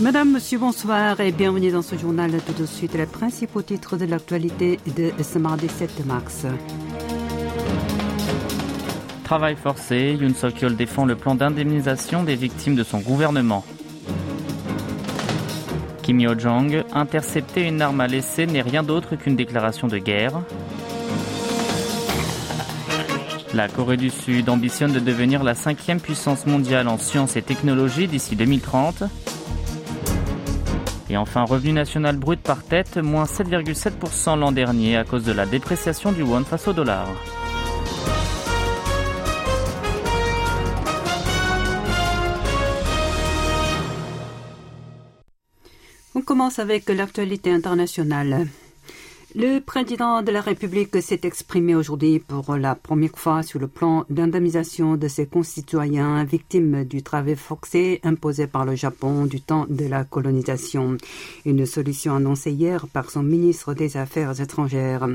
Madame, Monsieur, bonsoir et bienvenue dans ce journal. Tout de suite, les principaux titres de l'actualité de ce mardi 7 mars. Travail forcé, Yoon Suk-yeol défend le plan d'indemnisation des victimes de son gouvernement. Kim Yo-jong, intercepter une arme à l'essai n'est rien d'autre qu'une déclaration de guerre. La Corée du Sud ambitionne de devenir la cinquième puissance mondiale en sciences et technologies d'ici 2030. Et enfin, revenu national brut par tête, moins 7,7% l'an dernier à cause de la dépréciation du won face au dollar. On commence avec l'actualité internationale. Le président de la République s'est exprimé aujourd'hui pour la première fois sur le plan d'indemnisation de ses concitoyens victimes du travail forcé imposé par le Japon du temps de la colonisation. Une solution annoncée hier par son ministre des Affaires étrangères.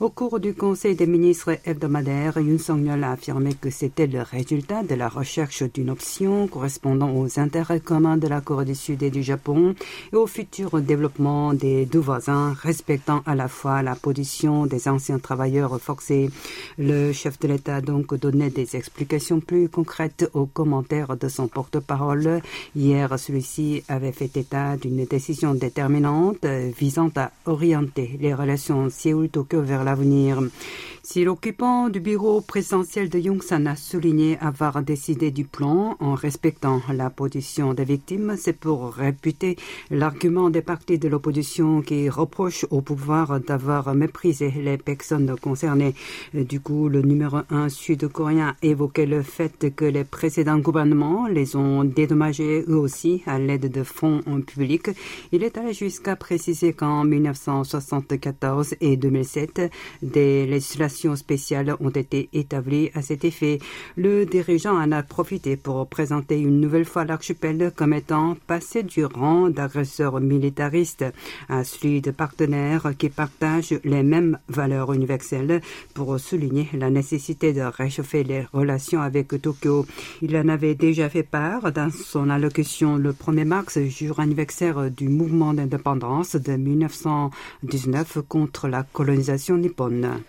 Au cours du Conseil des ministres hebdomadaire, Yoon Song-yeol a affirmé que c'était le résultat de la recherche d'une option correspondant aux intérêts communs de la Corée du Sud et du Japon et au futur développement des deux voisins respectant à la fois la position des anciens travailleurs forcés. Le chef de l'État a donc donné des explications plus concrètes aux commentaires de son porte-parole. Hier, celui-ci avait fait état d'une décision déterminante visant à orienter les relations Séoul-Tokyo vers l'avenir. Si l'occupant du bureau présidentiel de Yongsan a souligné avoir décidé du plan en respectant la position des victimes, c'est pour réputer l'argument des partis de l'opposition qui reprochent au pouvoir d'avoir méprisé les personnes concernées. Du coup, le numéro un sud-coréen évoquait le fait que les précédents gouvernements les ont dédommagés eux aussi à l'aide de fonds publics. Il est allé jusqu'à préciser qu'en 1974 et 2007, des législations spéciales ont été établies à cet effet. Le dirigeant en a profité pour présenter une nouvelle fois l'archipel comme étant passé du rang d'agresseur militariste à celui de partenaires qui les mêmes valeurs universelles pour souligner la nécessité de réchauffer les relations avec Tokyo. Il en avait déjà fait part dans son allocution le 1er mars, jour anniversaire du mouvement d'indépendance de 1919 contre la colonisation nippone.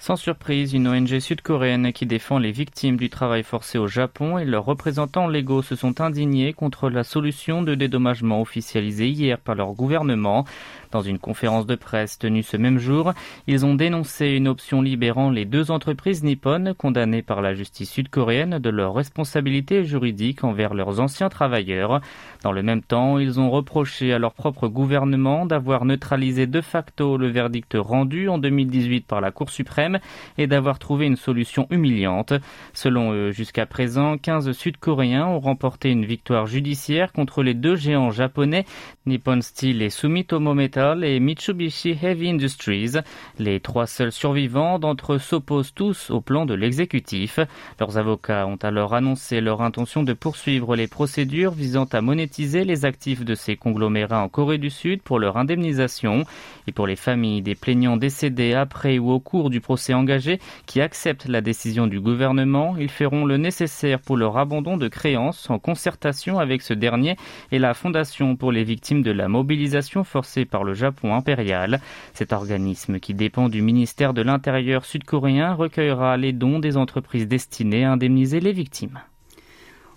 Sans surprise, une ONG sud-coréenne qui défend les victimes du travail forcé au Japon et leurs représentants légaux se sont indignés contre la solution de dédommagement officialisée hier par leur gouvernement. Dans une conférence de presse tenue ce même jour, ils ont dénoncé une option libérant les deux entreprises nippones condamnées par la justice sud-coréenne de leur responsabilité juridique envers leurs anciens travailleurs. Dans le même temps, ils ont reproché à leur propre gouvernement d'avoir neutralisé de facto le verdict rendu en 2018 par la Cour suprême et d'avoir trouvé une solution humiliante. Selon eux, jusqu'à présent, 15 Sud-Coréens ont remporté une victoire judiciaire contre les deux géants japonais, Nippon Steel et Sumitomo Metal et Mitsubishi Heavy Industries. Les trois seuls survivants d'entre eux s'opposent tous au plan de l'exécutif. Leurs avocats ont alors annoncé leur intention de poursuivre les procédures visant à monétiser les actifs de ces conglomérats en Corée du Sud pour leur indemnisation. Et pour les familles des plaignants décédés après ou au cours du procès engagé qui acceptent la décision du gouvernement, ils feront le nécessaire pour leur abandon de créances en concertation avec ce dernier et la Fondation pour les victimes de la mobilisation forcée par le Japon impérial. Cet organisme qui dépend du ministère de l'Intérieur sud-coréen recueillera les dons des entreprises destinées à indemniser les victimes.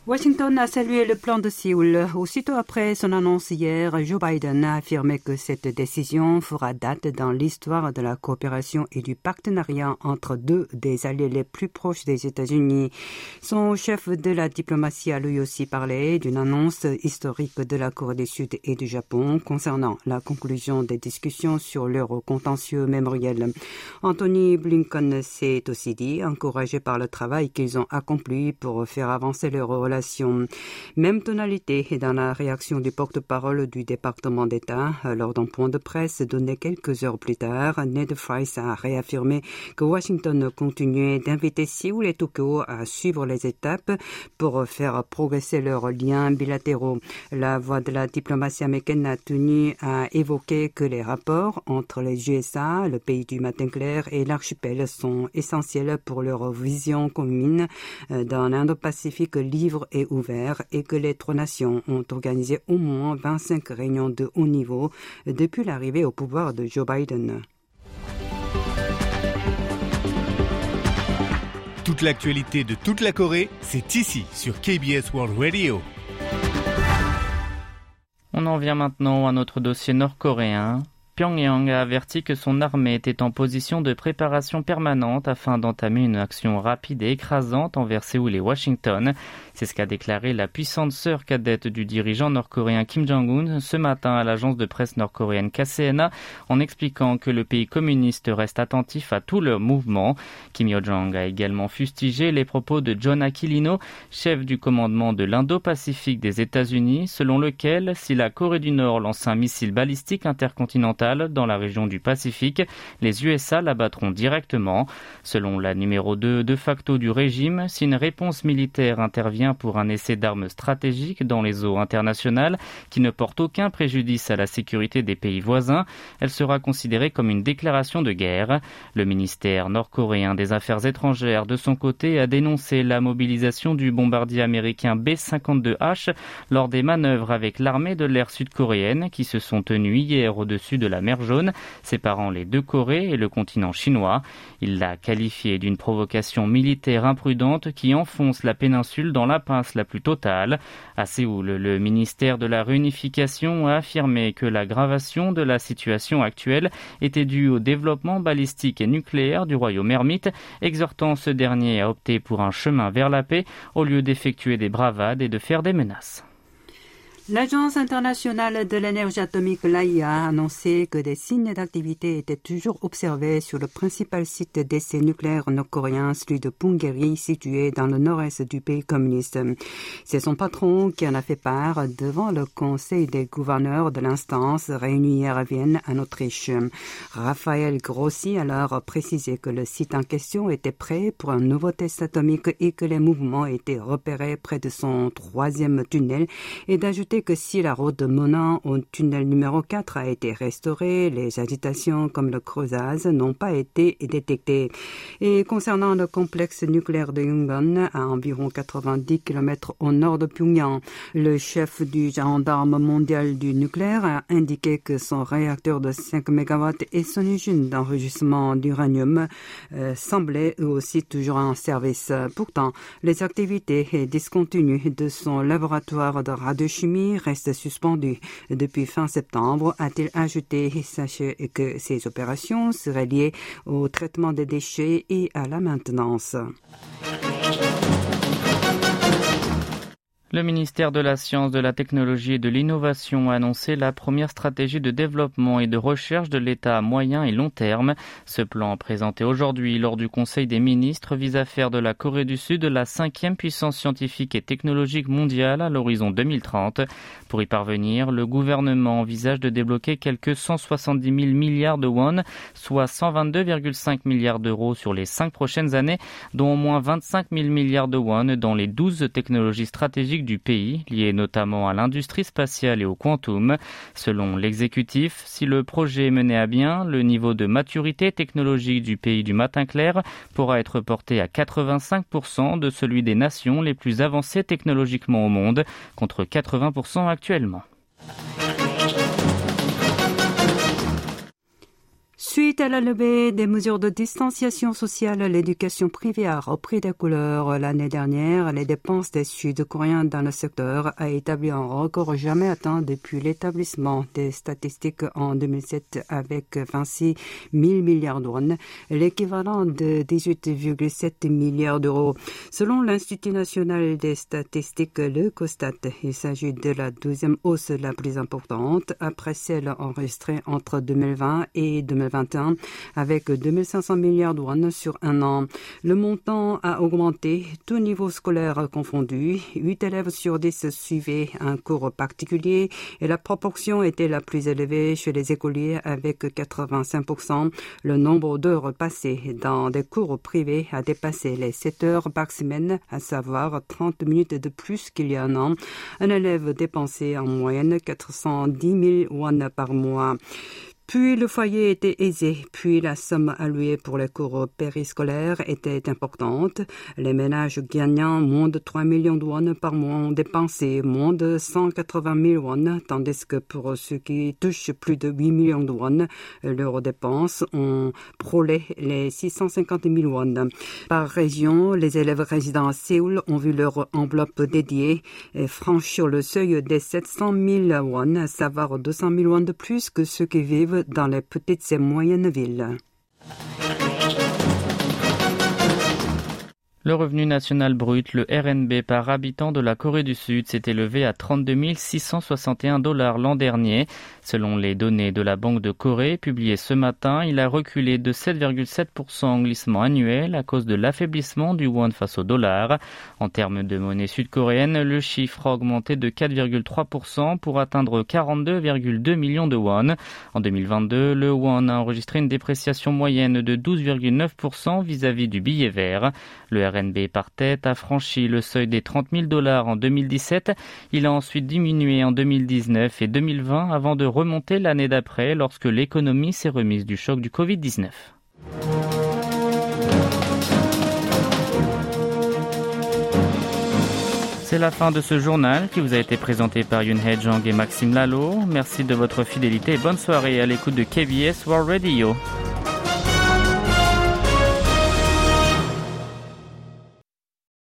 Washington a salué le plan de Séoul. Aussitôt après son annonce hier, Joe Biden a affirmé que cette décision fera date dans l'histoire de la coopération et du partenariat entre deux des alliés les plus proches des États-Unis. Son chef de la diplomatie a lui aussi parlé d'une annonce historique de la Corée du Sud et du Japon concernant la conclusion des discussions sur leur contentieux mémoriel. Anthony Blinken s'est aussi dit encouragé par le travail qu'ils ont accompli pour faire avancer leur relation même tonalité dans la réaction du porte-parole du département d'État lors d'un point de presse donné quelques heures plus tard. Ned Price a réaffirmé que Washington continuait d'inviter Séoul et Tokyo à suivre les étapes pour faire progresser leurs liens bilatéraux. La voix de la diplomatie américaine a tenu à évoquer que les rapports entre les USA, le pays du matin clair et l'archipel sont essentiels pour leur vision commune d'un Indo-Pacifique libre et ouvert et que les trois nations ont organisé au moins 25 réunions de haut niveau depuis l'arrivée au pouvoir de Joe Biden. Toute l'actualité de toute la Corée, c'est ici sur KBS World Radio. On en vient maintenant à notre dossier nord-coréen. Pyongyang a averti que son armée était en position de préparation permanente afin d'entamer une action rapide et écrasante envers Séoul et Washington. C'est ce qu'a déclaré la puissante sœur cadette du dirigeant nord-coréen Kim Jong-un ce matin à l'agence de presse nord-coréenne KCNA en expliquant que le pays communiste reste attentif à tous leurs mouvements. Kim Yo-jong a également fustigé les propos de John Aquilino, chef du commandement de l'Indo-Pacifique des États-Unis, selon lequel si la Corée du Nord lance un missile balistique intercontinental dans la région du Pacifique, les USA l'abattront directement. Selon la numéro 2 de facto du régime, si une réponse militaire intervient pour un essai d'armes stratégiques dans les eaux internationales qui ne porte aucun préjudice à la sécurité des pays voisins, elle sera considérée comme une déclaration de guerre. Le ministère nord-coréen des Affaires étrangères, de son côté, a dénoncé la mobilisation du bombardier américain B-52H lors des manœuvres avec l'armée de l'air sud-coréenne qui se sont tenues hier au-dessus de la mer Jaune, séparant les deux Corées et le continent chinois. Il l'a qualifié d'une provocation militaire imprudente qui enfonce la péninsule dans pince la plus totale. À Séoul, le ministère de la Réunification a affirmé que l'aggravation de la situation actuelle était due au développement balistique et nucléaire du royaume ermite, exhortant ce dernier à opter pour un chemin vers la paix au lieu d'effectuer des bravades et de faire des menaces. L'Agence internationale de l'énergie atomique, l'AIA, a annoncé que des signes d'activité étaient toujours observés sur le principal site d'essai nucléaire nord-coréen, celui de Punggye-ri, situé dans le nord-est du pays communiste. C'est son patron qui en a fait part devant le Conseil des gouverneurs de l'instance réunie hier à Vienne, en Autriche. Raphaël Grossi a alors précisé que le site en question était prêt pour un nouveau test atomique et que les mouvements étaient repérés près de son troisième tunnel et d'ajouter que si la route de Monan au tunnel numéro 4 a été restaurée, les agitations comme le creusage n'ont pas été détectées. Et concernant le complexe nucléaire de Yungan, à environ 90 km au nord de Pyongyang, le chef du gendarme mondial du nucléaire a indiqué que son réacteur de 5 MW et son usine d'enregistrement d'uranium euh, semblaient eux aussi toujours en service. Pourtant, les activités discontinues de son laboratoire de radiochimie reste suspendu depuis fin septembre, a-t-il ajouté. Sachez que ces opérations seraient liées au traitement des déchets et à la maintenance. Le ministère de la Science, de la Technologie et de l'Innovation a annoncé la première stratégie de développement et de recherche de l'État à moyen et long terme. Ce plan, présenté aujourd'hui lors du Conseil des ministres, vise à faire de la Corée du Sud la cinquième puissance scientifique et technologique mondiale à l'horizon 2030. Pour y parvenir, le gouvernement envisage de débloquer quelques 170 000 milliards de won, soit 122,5 milliards d'euros sur les cinq prochaines années, dont au moins 25 000 milliards de won dans les 12 technologies stratégiques du pays, lié notamment à l'industrie spatiale et au quantum. Selon l'exécutif, si le projet est mené à bien, le niveau de maturité technologique du pays du matin clair pourra être porté à 85% de celui des nations les plus avancées technologiquement au monde, contre 80% actuellement. Suite à la levée des mesures de distanciation sociale, l'éducation privée a repris des couleurs. L'année dernière, les dépenses des Sud-Coréens dans le secteur a établi un record jamais atteint depuis l'établissement des statistiques en 2007 avec 26 000 milliards d'euros, l'équivalent de 18,7 milliards d'euros. Selon l'Institut national des statistiques, le COSTAT, il s'agit de la deuxième hausse la plus importante après celle enregistrée entre 2020 et 2021 avec 2500 milliards de won sur un an. Le montant a augmenté, tout niveau scolaire confondu. 8 élèves sur 10 suivaient un cours particulier et la proportion était la plus élevée chez les écoliers avec 85%. Le nombre d'heures passées dans des cours privés a dépassé les 7 heures par semaine, à savoir 30 minutes de plus qu'il y a un an. Un élève dépensait en moyenne 410 000 won par mois. Puis le foyer était aisé, puis la somme allouée pour les cours périscolaires était importante. Les ménages gagnant moins de 3 millions de won par mois ont dépensé moins de 180 000 won, tandis que pour ceux qui touchent plus de 8 millions de won, leurs dépenses ont frôlé les 650 000 won. Par région, les élèves résidant à Séoul ont vu leur enveloppe dédiée franchir le seuil des 700 000 won, savoir 200 000 won de plus que ceux qui vivent dans les petites et moyennes villes. Le revenu national brut, le RNB par habitant de la Corée du Sud, s'est élevé à 32 661 dollars l'an dernier. Selon les données de la Banque de Corée publiées ce matin, il a reculé de 7,7% en glissement annuel à cause de l'affaiblissement du won face au dollar. En termes de monnaie sud-coréenne, le chiffre a augmenté de 4,3% pour atteindre 42,2 millions de won. En 2022, le won a enregistré une dépréciation moyenne de 12,9% vis-à-vis du billet vert. RNB par tête a franchi le seuil des 30 000 dollars en 2017. Il a ensuite diminué en 2019 et 2020 avant de remonter l'année d'après lorsque l'économie s'est remise du choc du Covid-19. C'est la fin de ce journal qui vous a été présenté par Yun He Jang et Maxime Lalo. Merci de votre fidélité et bonne soirée à l'écoute de KBS World Radio.